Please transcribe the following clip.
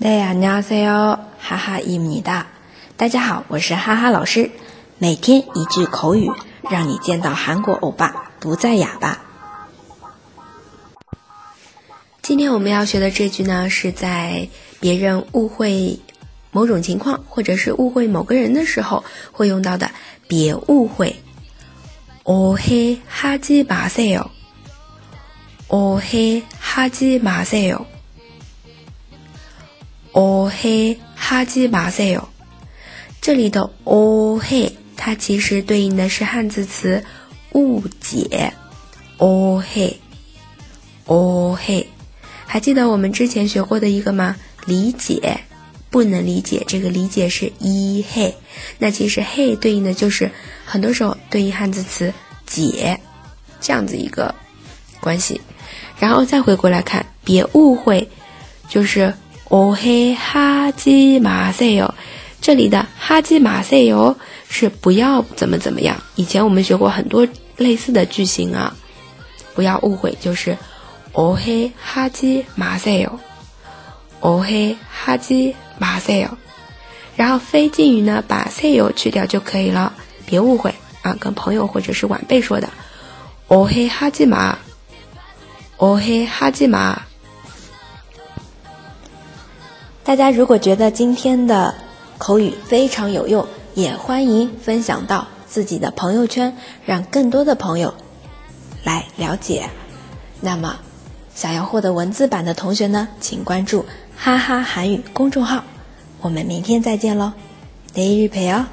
大家好，哈哈伊米哒。大家好，我是哈哈老师。每天一句口语，让你见到韩国欧巴不再哑巴。今天我们要学的这句呢，是在别人误会某种情况，或者是误会某个人的时候会用到的。别误会，오해하지마세 요。 오해하지마세 요。 哦嘿哈基马塞哟，这里的哦嘿，它其实对应的是汉字词误解。哦嘿，哦嘿，还记得我们之前学过的一个吗？理解不能理解，这个理解是一嘿，那其实嘿对应的就是很多时候对应汉字词解这样子一个关系。然后再回过来看，别误会，就是。哦嘿哈基马塞哟，这里的哈基马塞哟是不要怎么怎么样。以前我们学过很多类似的句型啊，不要误会，就是哦嘿哈基马塞哟，哦嘿哈基马塞哟。然后非敬语呢，把塞哟去掉就可以了，别误会啊，跟朋友或者是晚辈说的，哦嘿哈基马，哦嘿哈基马。大家如果觉得今天的口语非常有用，也欢迎分享到自己的朋友圈，让更多的朋友来了解。那么，想要获得文字版的同学呢，请关注“哈哈韩语”公众号。我们明天再见喽，내일봬요